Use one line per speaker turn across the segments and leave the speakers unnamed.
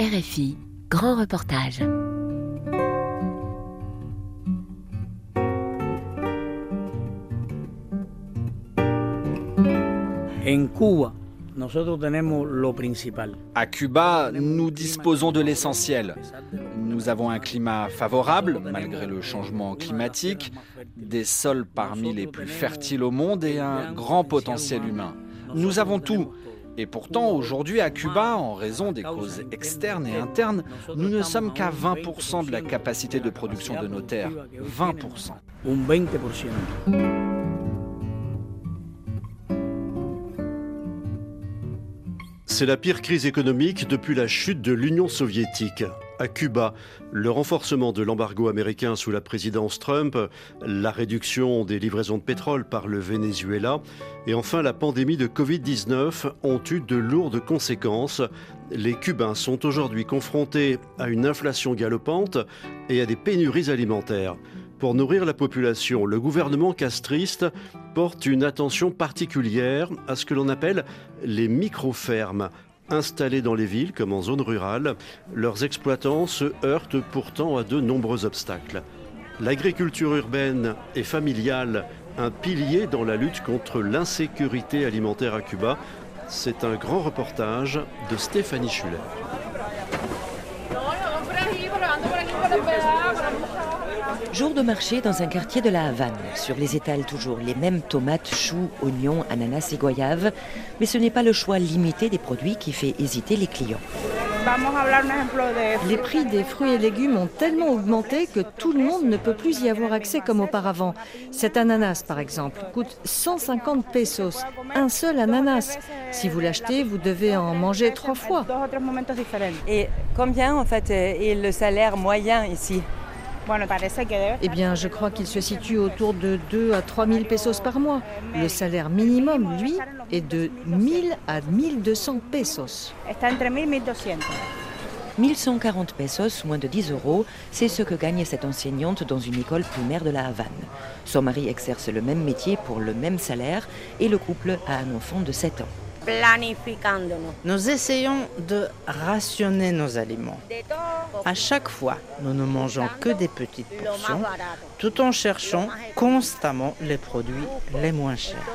RFI, grand reportage.
À Cuba, nous disposons de l'essentiel. Nous avons un climat favorable malgré le changement climatique, des sols parmi les plus fertiles au monde et un grand potentiel humain. Nous avons tout. Et pourtant, aujourd'hui à Cuba, en raison des causes externes et internes, nous ne sommes qu'à 20% de la capacité de production de nos terres. 20%.
C'est la pire crise économique depuis la chute de l'Union soviétique. À Cuba, le renforcement de l'embargo américain sous la présidence Trump, la réduction des livraisons de pétrole par le Venezuela et enfin la pandémie de Covid-19 ont eu de lourdes conséquences. Les Cubains sont aujourd'hui confrontés à une inflation galopante et à des pénuries alimentaires. Pour nourrir la population, le gouvernement castriste porte une attention particulière à ce que l'on appelle les micro-fermes. Installées dans les villes comme en zone rurale, leurs exploitants se heurtent pourtant à de nombreux obstacles. L'agriculture urbaine et familiale, un pilier dans la lutte contre l'insécurité alimentaire à Cuba, c'est un grand reportage de Stéphanie Schuller.
Jour de marché dans un quartier de la Havane. Sur les étals, toujours les mêmes tomates, choux, oignons, ananas et goyaves. Mais ce n'est pas le choix limité des produits qui fait hésiter les clients.
Les prix des fruits et légumes ont tellement augmenté que tout le monde ne peut plus y avoir accès comme auparavant. Cet ananas, par exemple, coûte 150 pesos. Un seul ananas. Si vous l'achetez, vous devez en manger trois fois.
Et combien, en fait, est le salaire moyen ici?
Eh bien, je crois qu'il se situe autour de 2 à 3 000 pesos par mois. Le salaire minimum, lui, est de 1000 à 1200 pesos.
1140 pesos, moins de 10 euros, c'est ce que gagne cette enseignante dans une école primaire de la Havane. Son mari exerce le même métier pour le même salaire et le couple a un enfant de 7 ans.
Nous essayons de rationner nos aliments. À chaque fois, nous ne mangeons que des petites portions, tout en cherchant constamment les produits les moins chers.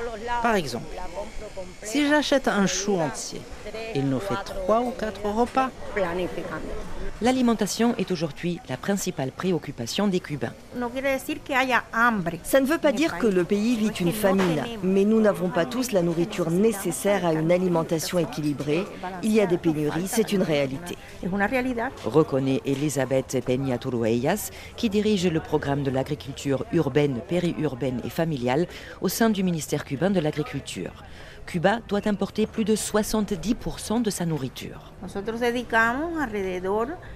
Par exemple, si j'achète un chou entier, il nous fait trois ou quatre repas.
L'alimentation est aujourd'hui la principale préoccupation des Cubains.
Ça ne veut pas dire que le pays vit une famine, mais nous n'avons pas tous la nourriture nécessaire à une alimentation équilibrée. Il y a des pénuries, c'est une réalité.
Reconnaît Elisabeth Peña Turueyas, qui dirige le programme de l'agriculture urbaine, périurbaine et familiale au sein du ministère cubain de l'agriculture. Cuba doit importer plus de 70% de sa nourriture.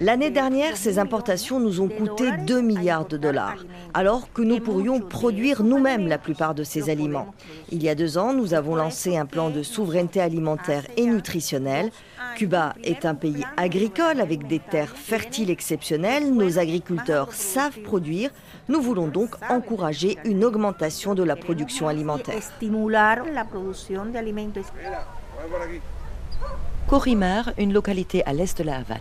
L'année dernière, ces importations nous ont coûté 2 milliards de dollars, alors que nous pourrions produire nous-mêmes la plupart de ces aliments. Il y a deux ans, nous avons lancé un plan de souveraineté alimentaire et nutritionnelle. Cuba est un pays agricole avec des terres fertiles exceptionnelles. Nos agriculteurs savent produire. Nous voulons donc encourager une augmentation de la production alimentaire.
Corimar, une localité à l'est de la Havane.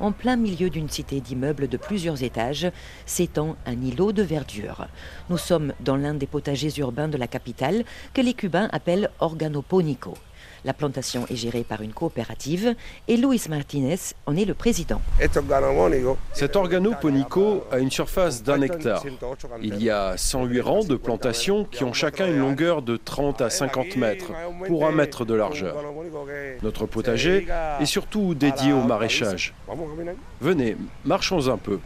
En plein milieu d'une cité d'immeubles de plusieurs étages, s'étend un îlot de verdure. Nous sommes dans l'un des potagers urbains de la capitale que les Cubains appellent organoponico. La plantation est gérée par une coopérative et Luis Martinez en est le président.
Cet organoponico a une surface d'un hectare. Il y a 108 rangs de plantations qui ont chacun une longueur de 30 à 50 mètres pour un mètre de largeur. Notre potager est surtout dédié au maraîchage. Venez, marchons un peu.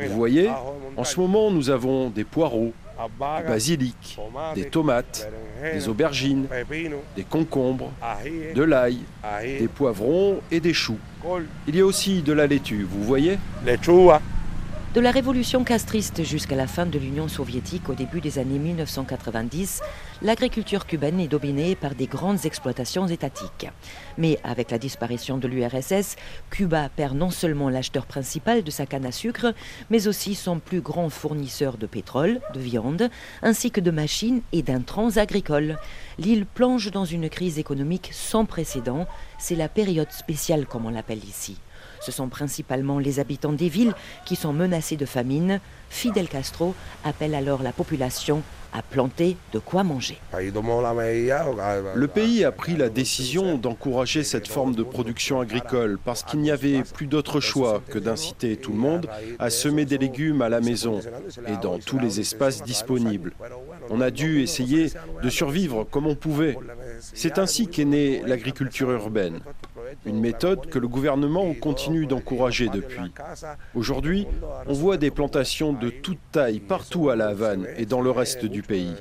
Vous voyez, en ce moment, nous avons des poireaux, du basilic, des tomates, des aubergines, des concombres, de l'ail, des poivrons et des choux. Il y a aussi de la laitue, vous voyez?
De la révolution castriste jusqu'à la fin de l'Union soviétique au début des années 1990, l'agriculture cubaine est dominée par des grandes exploitations étatiques. Mais avec la disparition de l'URSS, Cuba perd non seulement l'acheteur principal de sa canne à sucre, mais aussi son plus grand fournisseur de pétrole, de viande, ainsi que de machines et d'intrants agricoles. L'île plonge dans une crise économique sans précédent. C'est la période spéciale, comme on l'appelle ici. Ce sont principalement les habitants des villes qui sont menacés de famine. Fidel Castro appelle alors la population à planter de quoi manger.
Le pays a pris la décision d'encourager cette forme de production agricole parce qu'il n'y avait plus d'autre choix que d'inciter tout le monde à semer des légumes à la maison et dans tous les espaces disponibles. On a dû essayer de survivre comme on pouvait. C'est ainsi qu'est née l'agriculture urbaine, une méthode que le gouvernement continue d'encourager depuis. Aujourd'hui, on voit des plantations de toute taille partout à La Havane et dans le reste du pays.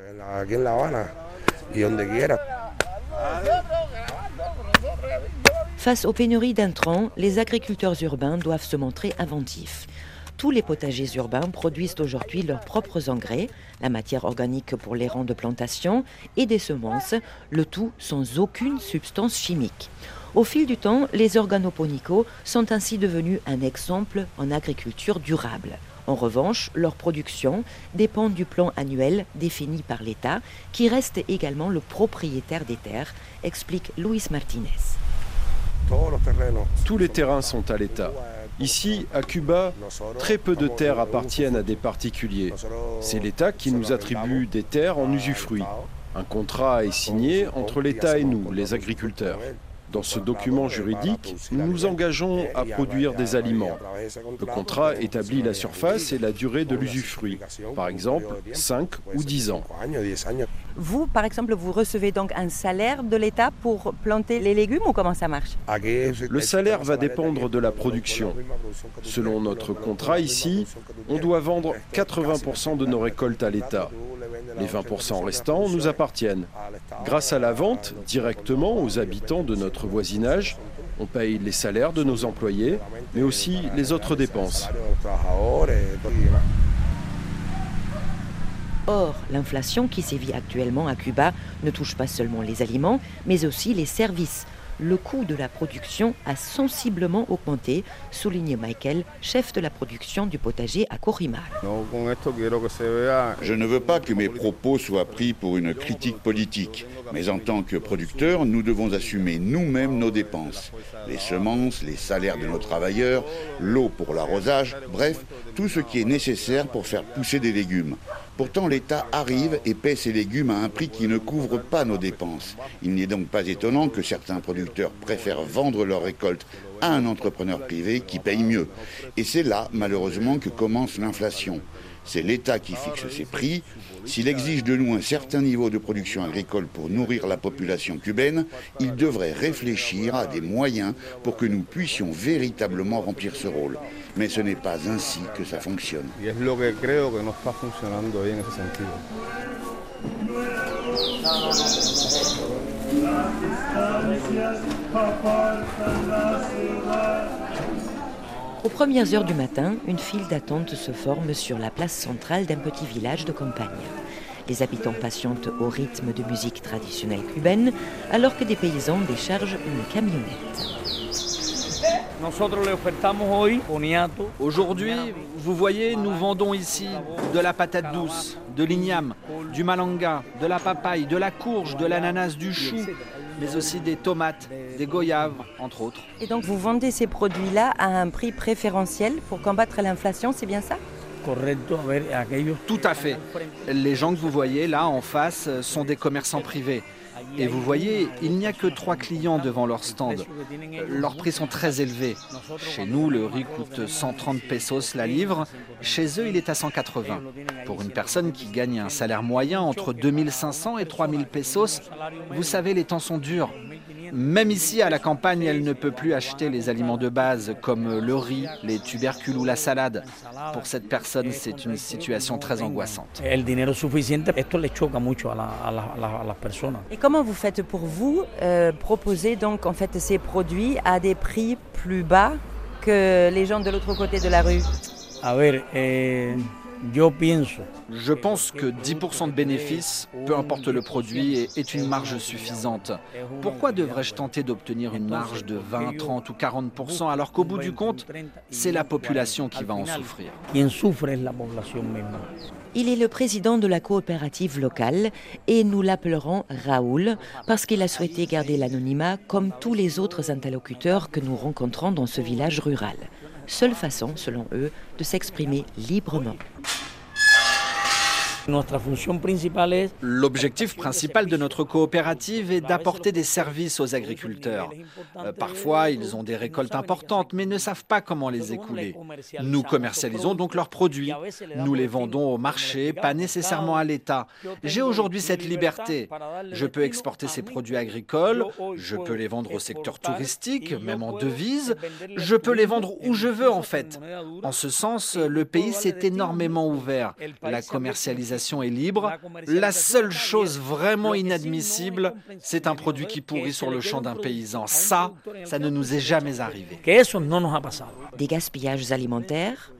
Face aux pénuries d'intrants, les agriculteurs urbains doivent se montrer inventifs. Tous les potagers urbains produisent aujourd'hui leurs propres engrais, la matière organique pour les rangs de plantation et des semences, le tout sans aucune substance chimique. Au fil du temps, les organoponicaux sont ainsi devenus un exemple en agriculture durable. En revanche, leur production dépend du plan annuel défini par l'État, qui reste également le propriétaire des terres, explique Luis Martinez.
Tous les terrains sont à l'État. Ici, à Cuba, très peu de terres appartiennent à des particuliers. C'est l'État qui nous attribue des terres en usufruit. Un contrat est signé entre l'État et nous, les agriculteurs. Dans ce document juridique, nous nous engageons à produire des aliments. Le contrat établit la surface et la durée de l'usufruit, par exemple 5 ou 10 ans.
Vous, par exemple, vous recevez donc un salaire de l'État pour planter les légumes ou comment ça marche?
Le salaire va dépendre de la production. Selon notre contrat ici, on doit vendre 80% de nos récoltes à l'État. Les 20% restants nous appartiennent. Grâce à la vente directement aux habitants de notre voisinage, on paye les salaires de nos employés, mais aussi les autres dépenses.
Or, l'inflation qui sévit actuellement à Cuba ne touche pas seulement les aliments, mais aussi les services, le coût de la production a sensiblement augmenté, souligne Michael, chef de la production du potager à Corimal.
Je ne veux pas que mes propos soient pris pour une critique politique, mais en tant que producteurs, nous devons assumer nous-mêmes nos dépenses. Les semences, les salaires de nos travailleurs, l'eau pour l'arrosage, bref, tout ce qui est nécessaire pour faire pousser des légumes. Pourtant, l'État arrive et paie ces légumes à un prix qui ne couvre pas nos dépenses. Il n'est donc pas étonnant que certains producteurs préfèrent vendre leurs récoltes à un entrepreneur privé qui paye mieux. Et c'est là, malheureusement, que commence l'inflation. C'est l'État qui fixe ses prix. S'il exige de nous un certain niveau de production agricole pour nourrir la population cubaine, il devrait réfléchir à des moyens pour que nous puissions véritablement remplir ce rôle mais ce n'est pas ainsi que ça fonctionne.
Aux premières heures du matin, une file d'attente se forme sur la place centrale d'un petit village de campagne. Les habitants patientent au rythme de musique traditionnelle cubaine alors que des paysans déchargent une camionnette.
Aujourd'hui, vous voyez, nous vendons ici de la patate douce, de l'igname, du malanga, de la papaye, de la courge, de l'ananas, du chou, mais aussi des tomates, des goyaves, entre autres.
Et donc vous vendez ces produits-là à un prix préférentiel pour combattre l'inflation, c'est bien ça?
Tout à fait. Les gens que vous voyez là en face sont des commerçants privés. Et vous voyez, il n'y a que trois clients devant leur stand. Leurs prix sont très élevés. Chez nous, le riz coûte 130 pesos la livre. Chez eux, il est à 180. Pour une personne qui gagne un salaire moyen entre 2500 et 3000 pesos, vous savez, les temps sont durs. Même ici, à la campagne, elle ne peut plus acheter les aliments de base comme le riz, les tubercules ou la salade. Pour cette personne, c'est une situation très angoissante.
Et comment vous faites pour vous euh, proposer donc en fait ces produits à des prix plus bas que les gens de l'autre côté de la rue?
A ver, eh,
Je pense que 10% de bénéfices, peu importe le produit, est une marge suffisante. Pourquoi devrais-je tenter d'obtenir une marge de 20, 30 ou 40% alors qu'au bout du compte, c'est la population qui va en souffrir?
Il est le président de la coopérative locale et nous l'appellerons Raoul parce qu'il a souhaité garder l'anonymat comme tous les autres interlocuteurs que nous rencontrons dans ce village rural. Seule façon, selon eux, de s'exprimer librement.
L'objectif principal de notre coopérative est d'apporter des services aux agriculteurs. Euh, parfois, ils ont des récoltes importantes, mais ne savent pas comment les écouler. Nous commercialisons donc leurs produits. Nous les vendons au marché, pas nécessairement à l'État. J'ai aujourd'hui cette liberté. Je peux exporter ces produits agricoles, je peux les vendre au secteur touristique, même en devise. Je peux les vendre où je veux, en fait. En ce sens, le pays s'est énormément ouvert. La commercialisation est libre. La seule chose vraiment inadmissible, c'est un produit qui pourrit sur le champ d'un paysan. Ça, ça ne nous est jamais arrivé.
Des gaspillages alimentaires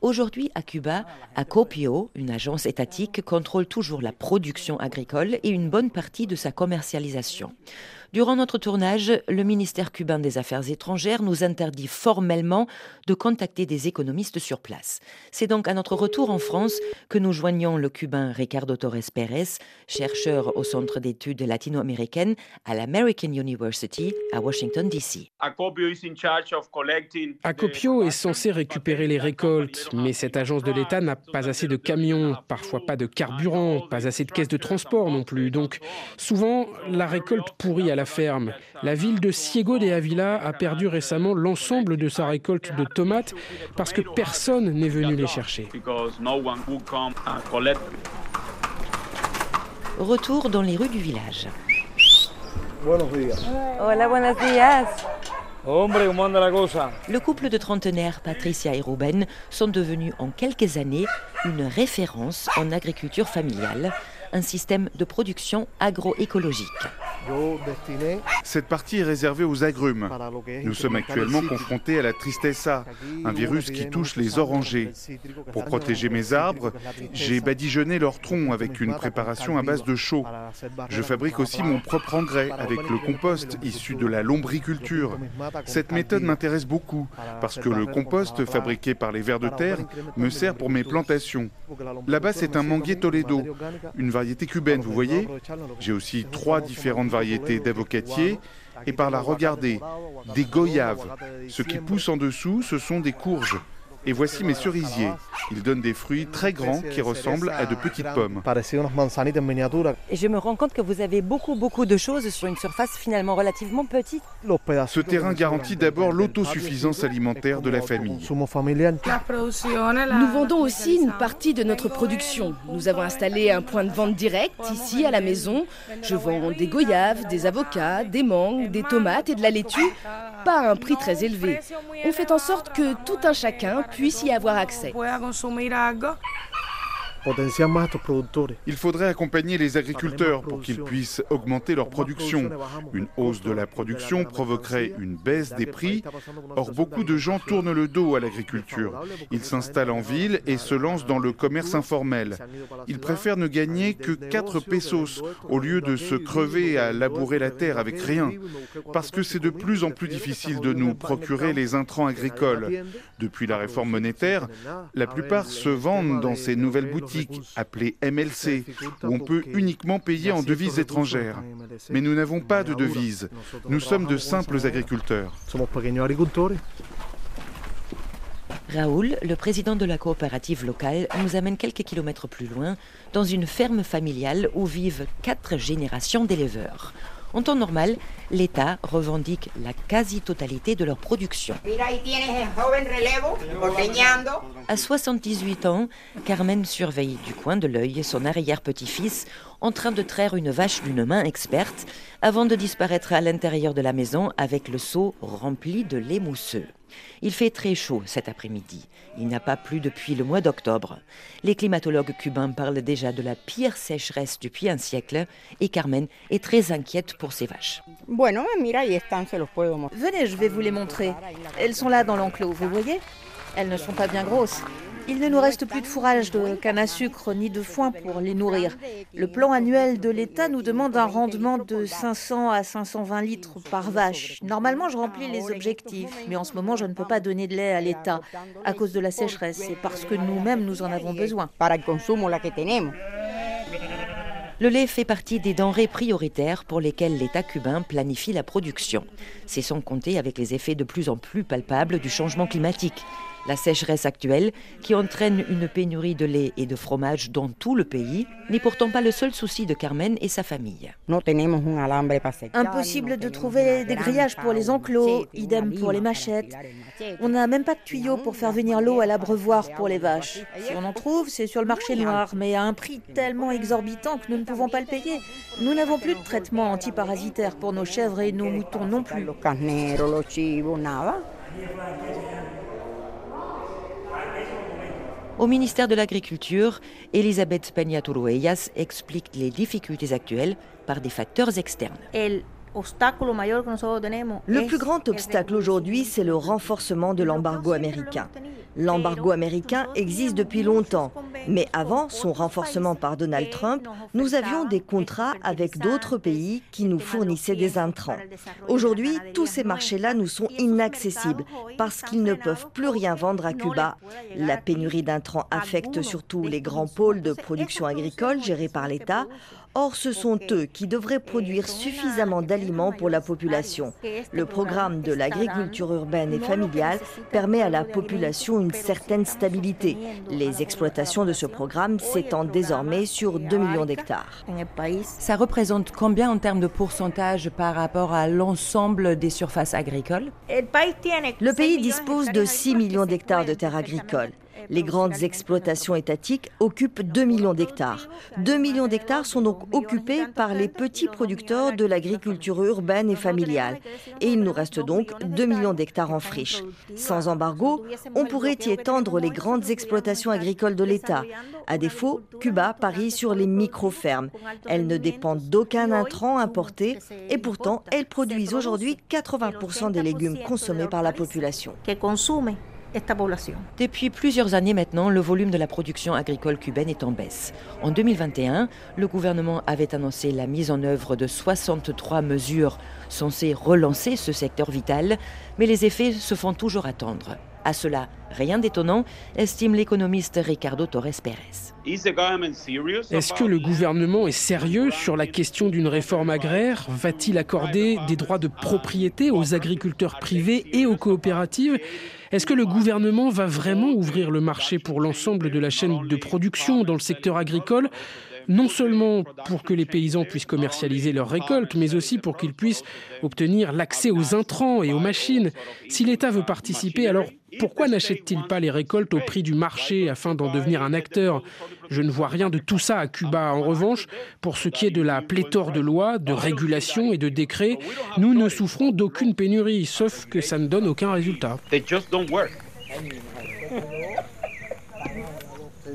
Aujourd'hui, à Cuba, Acopio, une agence étatique, contrôle toujours la production agricole et une bonne partie de sa commercialisation. Durant notre tournage, le ministère cubain des Affaires étrangères nous interdit formellement de contacter des économistes sur place. C'est donc à notre retour en France que nous joignons le cubain Ricardo Torres Pérez, chercheur au Centre d'études latino-américaines à l'American University à Washington, D.C.
Acopio est censé récupérer les récoltes, mais cette agence de l'État n'a pas assez de camions, parfois pas de carburant, pas assez de caisses de transport non plus. Donc souvent, la récolte pourrit à la ferme. La ville de Ciego de Avila a perdu récemment l'ensemble de sa récolte de tomates parce que personne n'est venu les chercher.
Retour dans les rues du village.
Hola, buenos días.
Le couple de trentenaires, Patricia et Ruben, sont devenus en quelques années une référence en agriculture familiale un système de production agroécologique.
Cette partie est réservée aux agrumes. Nous sommes actuellement confrontés à la tristessa, un virus qui touche les orangers. Pour protéger mes arbres, j'ai badigeonné leurs troncs avec une préparation à base de chaux. Je fabrique aussi mon propre engrais avec le compost issu de la lombriculture. Cette méthode m'intéresse beaucoup parce que le compost fabriqué par les vers de terre me sert pour mes plantations. Là-bas, c'est un manguier Toledo, une variété cubaine, vous voyez. J'ai aussi trois différentes variétés d'avocatiers et par là, regardez, des goyaves. Ce qui pousse en dessous, ce sont des courges. Et voici mes cerisiers. Ils donnent des fruits très grands qui ressemblent à de petites pommes.
Et je me rends compte que vous avez beaucoup, beaucoup de choses sur une surface finalement relativement petite.
Ce terrain garantit d'abord l'autosuffisance alimentaire de la famille.
Nous vendons aussi une partie de notre production. Nous avons installé un point de vente direct ici à la maison. Je vends des goyaves, des avocats, des mangues, des tomates et de la laitue, pas à un prix très élevé. On fait en sorte que tout un chacun puisse y avoir accès.
Il faudrait accompagner les agriculteurs pour qu'ils puissent augmenter leur production. Une hausse de la production provoquerait une baisse des prix. Or, beaucoup de gens tournent le dos à l'agriculture. Ils s'installent en ville et se lancent dans le commerce informel. Ils préfèrent ne gagner que 4 pesos au lieu de se crever à labourer la terre avec rien. Parce que c'est de plus en plus difficile de nous procurer les intrants agricoles. Depuis la réforme monétaire, la plupart se vendent dans ces nouvelles boutiques appelée MLC, où on peut uniquement payer en devises étrangères. Mais nous n'avons pas de devises. Nous sommes de simples agriculteurs.
Raoul, le président de la coopérative locale, nous amène quelques kilomètres plus loin, dans une ferme familiale où vivent quatre générations d'éleveurs. En temps normal, l'État revendique la quasi-totalité de leur production. À 78 ans, Carmen surveille du coin de l'œil son arrière-petit-fils en train de traire une vache d'une main experte avant de disparaître à l'intérieur de la maison avec le seau rempli de lait mousseux. Il fait très chaud cet après-midi. Il n'a pas plu depuis le mois d'octobre. Les climatologues cubains parlent déjà de la pire sécheresse depuis un siècle et Carmen est très inquiète pour ses vaches.
Venez, je vais vous les montrer. Elles sont là dans l'enclos, vous voyez? Elles ne sont pas bien grosses. Il ne nous reste plus de fourrage de canne à sucre ni de foin pour les nourrir. Le plan annuel de l'État nous demande un rendement de 500 à 520 litres par vache. Normalement, je remplis les objectifs, mais en ce moment, je ne peux pas donner de lait à l'État à cause de la sécheresse et parce que nous-mêmes, nous en avons besoin.
Le lait fait partie des denrées prioritaires pour lesquelles l'État cubain planifie la production. C'est sans compter avec les effets de plus en plus palpables du changement climatique. La sécheresse actuelle, qui entraîne une pénurie de lait et de fromage dans tout le pays, n'est pourtant pas le seul souci de Carmen et sa famille.
Impossible de trouver des grillages pour les enclos, idem pour les machettes. On n'a même pas de tuyaux pour faire venir l'eau à l'abreuvoir pour les vaches. Si on en trouve, c'est sur le marché noir, mais à un prix tellement exorbitant que nous ne pouvons pas le payer. Nous n'avons plus de traitement antiparasitaire pour nos chèvres et nos moutons non plus.
Au ministère de l'Agriculture, Elisabeth Peña Turuellas explique les difficultés actuelles par des facteurs externes.
Le plus grand obstacle aujourd'hui, c'est le renforcement de l'embargo américain. L'embargo américain existe depuis longtemps, mais avant son renforcement par Donald Trump, nous avions des contrats avec d'autres pays qui nous fournissaient des intrants. Aujourd'hui, tous ces marchés-là nous sont inaccessibles parce qu'ils ne peuvent plus rien vendre à Cuba. La pénurie d'intrants affecte surtout les grands pôles de production agricole gérés par l'État. Or, ce sont eux qui devraient produire suffisamment d'aliments pour la population. Le programme de l'agriculture urbaine et familiale permet à la population une certaine stabilité. Les exploitations de ce programme s'étendent désormais sur 2 millions d'hectares.
Ça représente combien en termes de pourcentage par rapport à l'ensemble des surfaces agricoles?
Le pays dispose de 6 millions d'hectares de terres agricoles. Les grandes exploitations étatiques occupent 2 millions d'hectares. 2 millions d'hectares sont donc occupés par les petits producteurs de l'agriculture urbaine et familiale. Et il nous reste donc 2 millions d'hectares en friche. Sans embargo, on pourrait y étendre les grandes exploitations agricoles de l'État. À défaut, Cuba parie sur les micro-fermes. Elles ne dépendent d'aucun intrant importé et pourtant elles produisent aujourd'hui 80% des légumes consommés par la population.
Depuis plusieurs années maintenant, le volume de la production agricole cubaine est en baisse. En 2021, le gouvernement avait annoncé la mise en œuvre de 63 mesures censées relancer ce secteur vital, mais les effets se font toujours attendre. À cela, rien d'étonnant, estime l'économiste Ricardo Torres Pérez.
Est-ce que le gouvernement est sérieux sur la question d'une réforme agraire? Va-t-il accorder des droits de propriété aux agriculteurs privés et aux coopératives? Est-ce que le gouvernement va vraiment ouvrir le marché pour l'ensemble de la chaîne de production dans le secteur agricole? Non seulement pour que les paysans puissent commercialiser leurs récoltes, mais aussi pour qu'ils puissent obtenir l'accès aux intrants et aux machines. Si l'État veut participer, alors pourquoi n'achète-t-il pas les récoltes au prix du marché afin d'en devenir un acteur? Je ne vois rien de tout ça à Cuba. En revanche, pour ce qui est de la pléthore de lois, de régulations et de décrets, nous ne souffrons d'aucune pénurie, sauf que ça ne donne aucun résultat.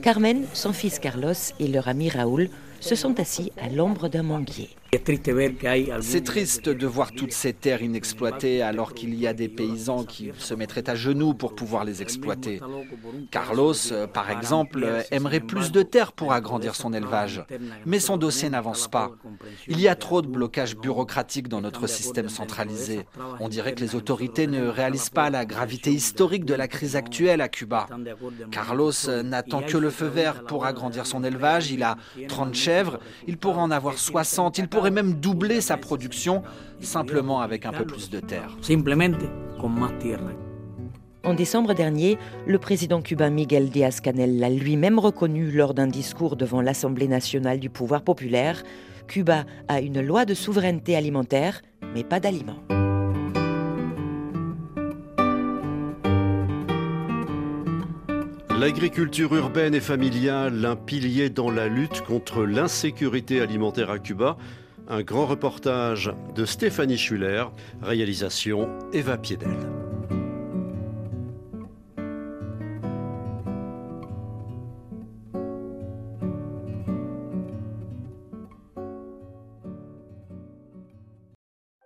Carmen, son fils Carlos et leur ami Raoul se sont assis à l'ombre d'un manguier.
C'est triste de voir toutes ces terres inexploitées alors qu'il y a des paysans qui se mettraient à genoux pour pouvoir les exploiter. Carlos, euh, par exemple, aimerait plus de terres pour agrandir son élevage, mais son dossier n'avance pas. Il y a trop de blocages bureaucratiques dans notre système centralisé. On dirait que les autorités ne réalisent pas la gravité historique de la crise actuelle à Cuba. Carlos n'attend que le feu vert pour agrandir son élevage. Il a 30 chèvres, il pourrait en avoir 60, il pourrait même doubler sa production simplement avec un peu plus de terre.
En décembre dernier, le président cubain Miguel Díaz-Canel l'a lui-même reconnu lors d'un discours devant l'Assemblée nationale du pouvoir populaire. Cuba a une loi de souveraineté alimentaire, mais pas d'aliments.
L'agriculture urbaine et familiale, un pilier dans la lutte contre l'insécurité alimentaire à Cuba. Un grand reportage de Stéphanie Schuller, réalisation Eva Piedel.